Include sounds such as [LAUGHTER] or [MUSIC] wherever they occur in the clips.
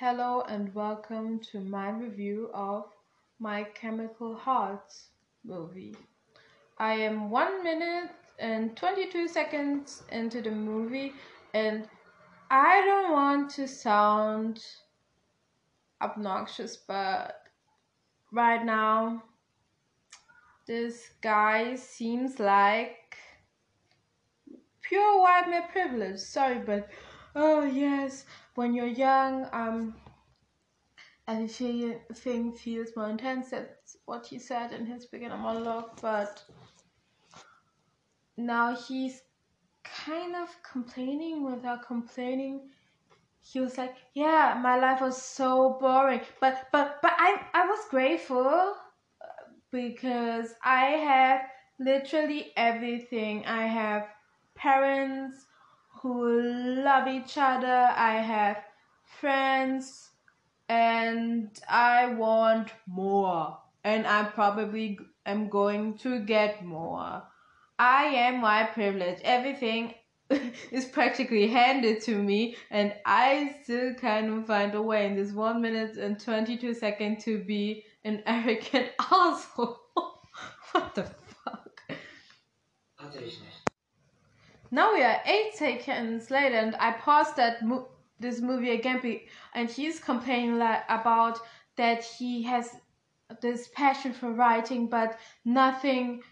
Hello and welcome to my review of My Chemical Hearts movie. I am 1 minute and 22 seconds into the movie and I don't want to sound obnoxious, but right now this guy seems like pure white male privilege. Sorry, but oh yes, when you're young, um, everything feels more intense. That's what he said in his beginner monologue, but now he's kind of complaining without complaining. He was like, "Yeah, my life was so boring, but but but I I was grateful uh, because I have literally everything. I have parents who love each other. I have friends and I want more. And I probably am going to get more. I am my privilege. Everything [LAUGHS] is practically handed to me, and I still of find a way in this one minute and 22 seconds to be an [LAUGHS] arrogant asshole. [LAUGHS] what the fuck? Now we are eight seconds later, and I paused that mo- this movie again, and he's complaining like, about that he has this passion for writing, but nothing,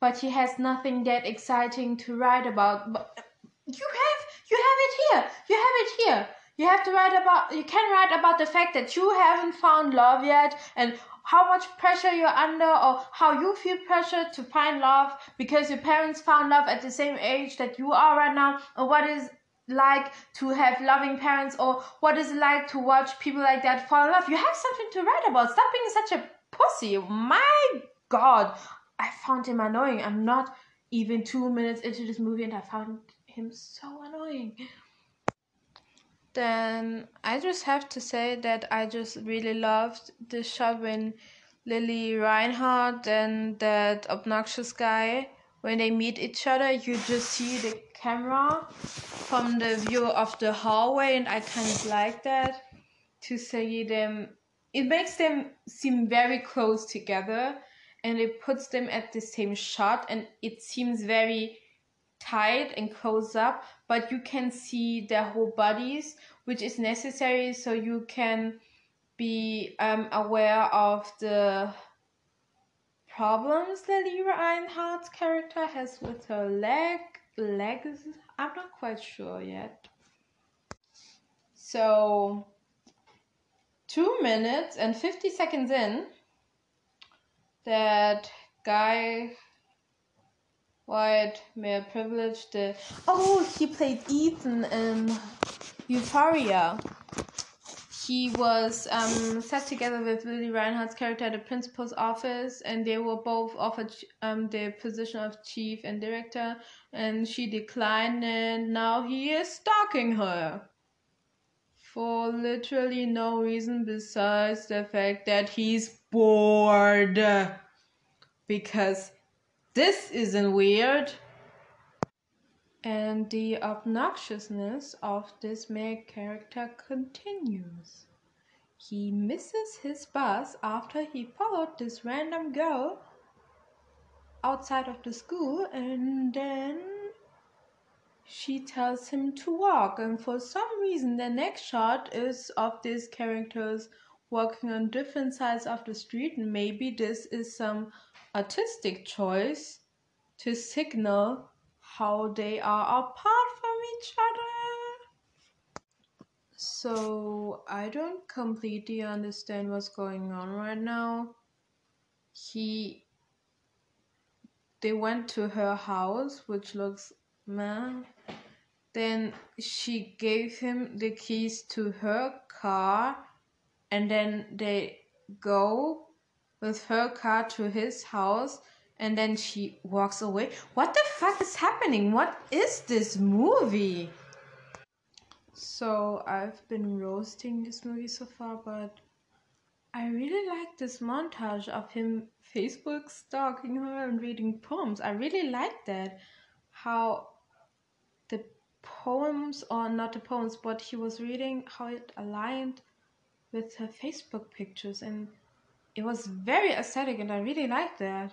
but he has nothing that exciting to write about. But you have, you have it here. You have it here. You have to write about. You can write about the fact that you haven't found love yet, and how much pressure you're under or how you feel pressure to find love because your parents found love at the same age that you are right now. Or what is like to have loving parents or what is it like to watch people like that fall in love? You have something to write about. Stop being such a pussy. My god. I found him annoying. I'm not even two minutes into this movie and i found him so annoying then I just have to say that I just really loved the shot when Lili Reinhart and that obnoxious guy. When they meet each other you just see the camera from the view of the hallway and I kind of like that to see them. It makes them seem very close together and it puts them at the same shot and it seems very tight and close up but you can see their whole bodies which is necessary so you can be um, aware of the problems that Lili Reinhart's character has with her leg legs. I'm not quite sure yet. So two minutes and 50 seconds in that guy white male privilege the oh he played ethan in euphoria. He was um, set together with lili reinhart's character at the principal's office and they were both offered um, the position of chief and director and she declined and now he is stalking her. For literally no reason besides the fact that he's bored. Because this isn't weird. And the obnoxiousness of this male character continues. He misses his bus after he followed this random girl outside of the school and then she tells him to walk and for some reason the next shot is of these characters walking on different sides of the street and maybe this is some artistic choice to signal how they are apart from each other. So I don't completely understand what's going on right now. He they went to her house, which looks man. Then she gave him the keys to her car, and then they go with her car to his house and then she walks away. What the fuck is happening? What is this movie? So I've been roasting this movie so far, but I really like this montage of him Facebook stalking her and reading poems. I really like that. How the poems, or not the poems, but he was reading, how it aligned with her Facebook pictures, and it was very aesthetic, and I really liked that.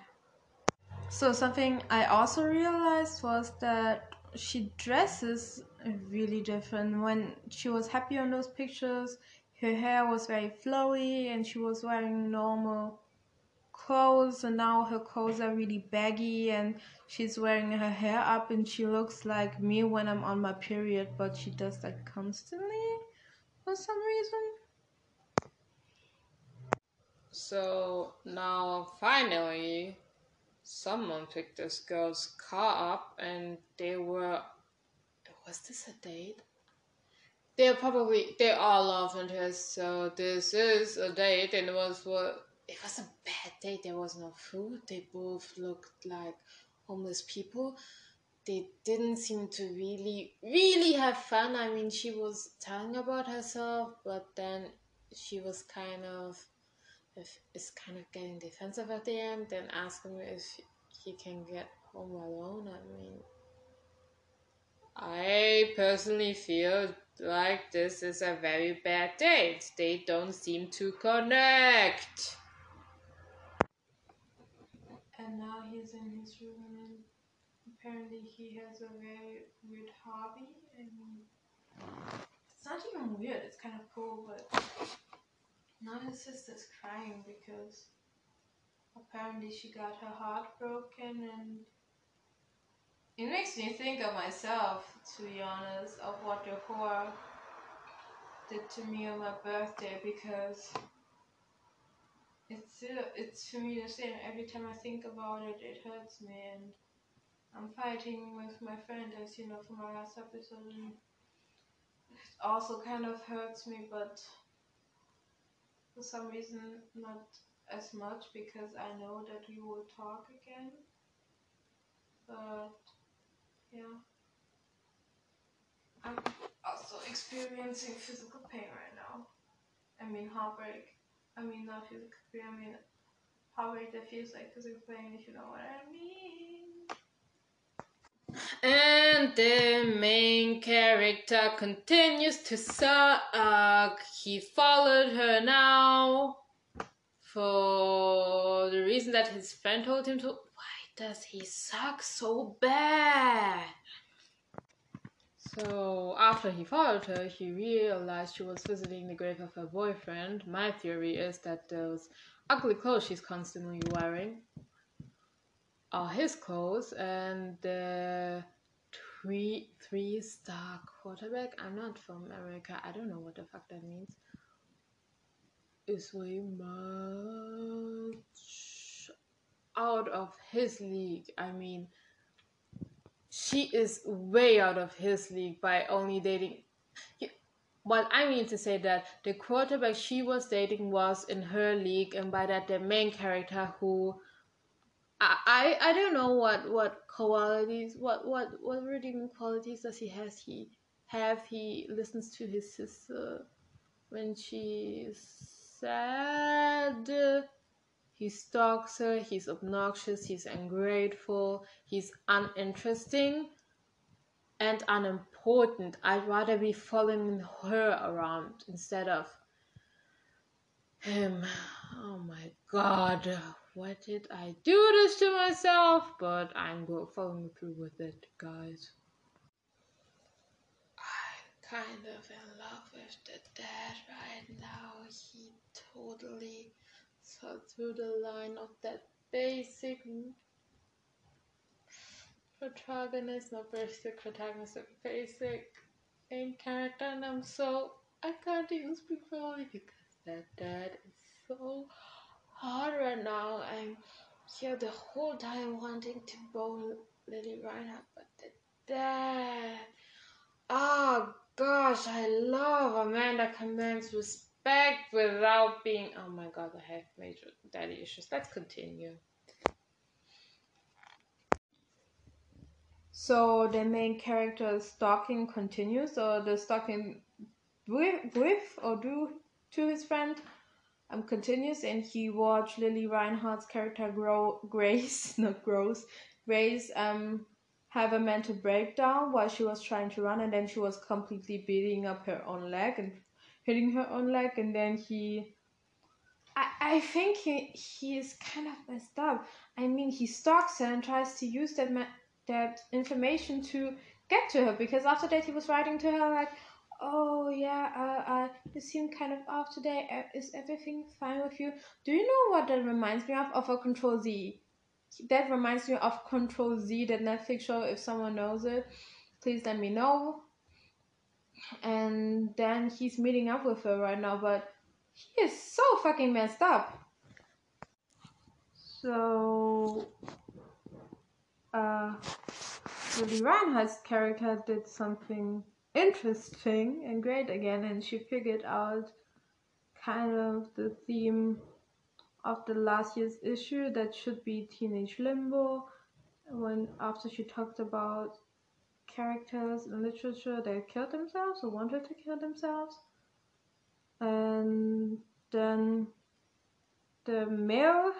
So something I also realized was that she dresses really different. When she was happy on those pictures, her hair was very flowy and she was wearing normal clothes and now her clothes are really baggy and she's wearing her hair up and she looks like me when I'm on my period but she does that constantly for some reason. So now finally someone picked this girl's car up and they were was this a date? They're probably they are love interest, so this is a date and it was what it was a bad date. There was no food. They both looked like homeless people. They didn't seem to really, really have fun. I mean, she was telling about herself, but then she was kind of, is kind of getting defensive at the end, then asking if he can get home alone. I mean, I personally feel like this is a very bad date. They don't seem to connect. and now he's in his room and apparently he has a very weird hobby and it's not even weird it's kind of cool but now his sister's crying because apparently she got her heart broken and it makes me think of myself to be honest of what the whore did to me on my birthday because it's it's for me the same. Every time I think about it, it hurts me, and I'm fighting with my friend, as you know from my last episode, and it also kind of hurts me, but for some reason not as much because I know that we will talk again. But yeah, I'm also experiencing physical pain right now. I mean heartbreak. I mean, not physical pain, I mean heartbreak that feels like physical pain, if you know what I mean. And the main character continues to suck. He followed her now for the reason that his friend told him to. Why does he suck so bad? So after he followed her, he realized she was visiting the grave of her boyfriend. My theory is that those ugly clothes she's constantly wearing are his clothes, and the three three star quarterback. I'm not from America. I don't know what the fuck that means. Is way much out of his league. I mean she is way out of his league by only dating. What I mean to say that the quarterback she was dating was in her league, and by that the main character who I I, don't know what what qualities what what what redeeming qualities does he has he have he listens to his sister when she's sad he stalks her, he's obnoxious, he's ungrateful, he's uninteresting and unimportant. I'd rather be following her around instead of him. Oh my god, what did I do this to myself? But I'm going following through with it, guys. I'm kind of in love with the dad right now. He totally so through the line of that basic protagonist, not basic protagonist, basic main character, and I'm so I can't even speak fully because that dad is so hard right now. I'm here the whole time wanting to bone Lili Reinhart, but the dad. Oh gosh, I love Amanda response respect without being oh my god i have major daddy issues let's continue so the main character's stalking continues or the stalking with, with or do to his friend um, continues and he watched Lili reinhart's character grow grace [LAUGHS] not grows grace um have a mental breakdown while she was trying to run and then she was completely beating up her own leg and hitting her own leg, and then he. I, I think he he is kind of messed up. I mean, he stalks her and tries to use that ma- that information to get to her because after that he was writing to her like, "Oh yeah, uh, uh, you seem kind of off today. Uh, Is everything fine with you?" Do you know what that reminds me of? Of a Control Z. That reminds me of Control Z, that Netflix show. If someone knows it, please let me know. And then he's meeting up with her right now, but he is so fucking messed up. So, uh, Lili Reinhart's character did something interesting and great again, and she figured out kind of the theme of the last year's issue that should be teenage limbo. When after she talked about characters in literature that killed themselves or wanted to kill themselves, and then the male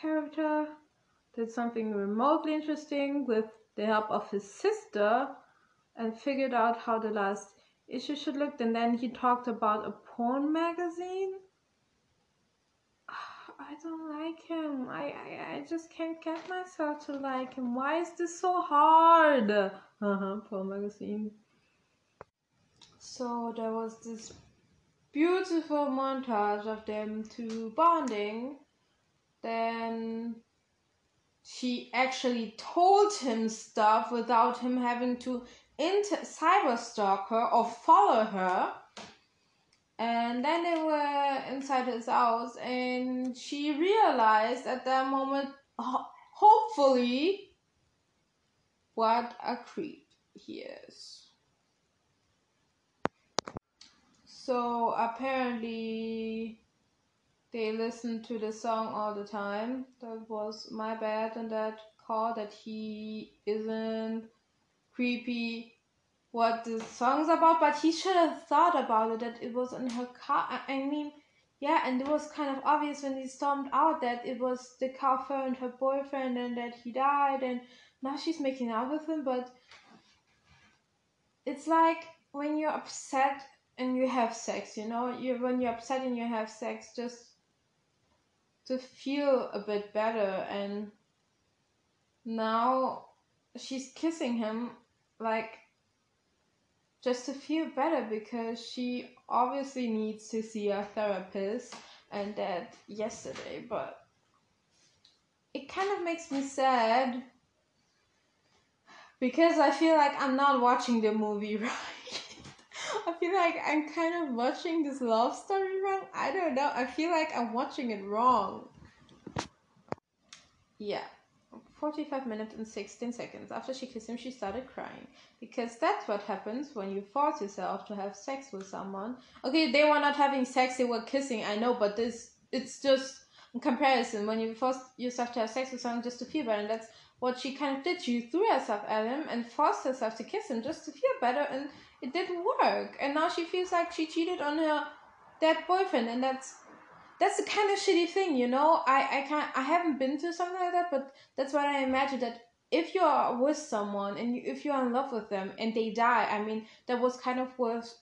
character did something remotely interesting with the help of his sister and figured out how the last issue should look and then he talked about a porn magazine. [SIGHS] I don't like him. I i, I just can't get myself to like him. Why is this so hard? Uh-huh porn magazine. So there was this beautiful montage of them two bonding. Then she actually told him stuff without him having to inter- cyber stalk her or follow her. And then they were inside his house, and she realized at that moment, ho- hopefully, what a creep he is. So apparently, they listened to the song all the time. That was my bad in that call that he isn't creepy what the song's about, but he should have thought about it that it was in her car. I, mean, yeah, and it was kind of obvious when he stormed out that it was the car for and her boyfriend and that he died, and now she's making out with him, but it's like when you're upset and you have sex, you know, you when you're upset and you have sex, just to feel a bit better and now she's kissing him like just to feel better because she obviously needs to see a therapist and that yesterday but it kind of makes me sad because I feel like I'm not watching the movie [LAUGHS] right. I feel like I'm kind of watching this love story wrong. I don't know. I feel like I'm watching it wrong. Yeah. 45 minutes and 16 seconds after she kissed him, she started crying. Because that's what happens when you force yourself to have sex with someone. Okay, they were not having sex, they were kissing, I know, but this, it's just in comparison when you force yourself to have sex with someone just to feel better. And that's what she kind of did. She threw herself at him and forced herself to kiss him just to feel better, and it didn't work. And now she feels like she cheated on her dead boyfriend, and that's that's the kind of shitty thing, you know. I I can't I haven't been through something like that, but that's what I imagine that if you're with someone and you, if you're in love with them and they die, I mean that was kind of with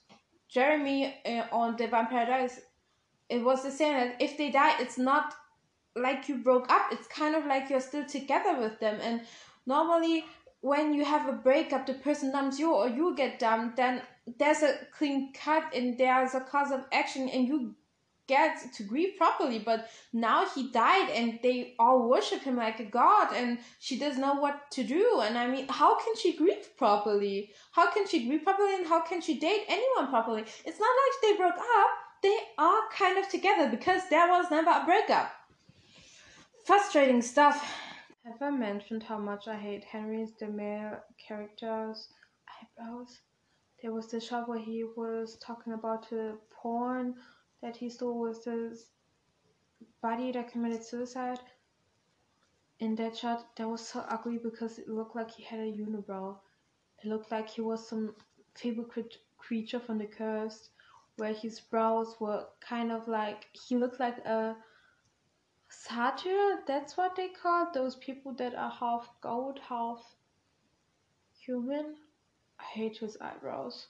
Jeremy uh, on the Vampire Diaries. It was the same that if they die, it's not like you broke up. It's kind of like you're still together with them. And normally, when you have a breakup, the person dumps you or you get dumped, then there's a clean cut and there's a cause of action, and you get to grieve properly. But now he died, and they all worship him like a god, and she doesn't know what to do. And I mean, how can she grieve properly? How can she grieve properly, and how can she date anyone properly? It's not like they broke up. They are kind of together because there was never a breakup frustrating stuff. Have I mentioned how much I hate Henry's the male character's eyebrows? There was the shot where he was talking about the porn that he saw was his buddy that committed suicide. In that shot, that was so ugly because it looked like he had a unibrow. It looked like he was some fable crit- creature from the cursed, where his brows were kind of like he looked like a satyr that's what they call those people that are half goat half human i hate his eyebrows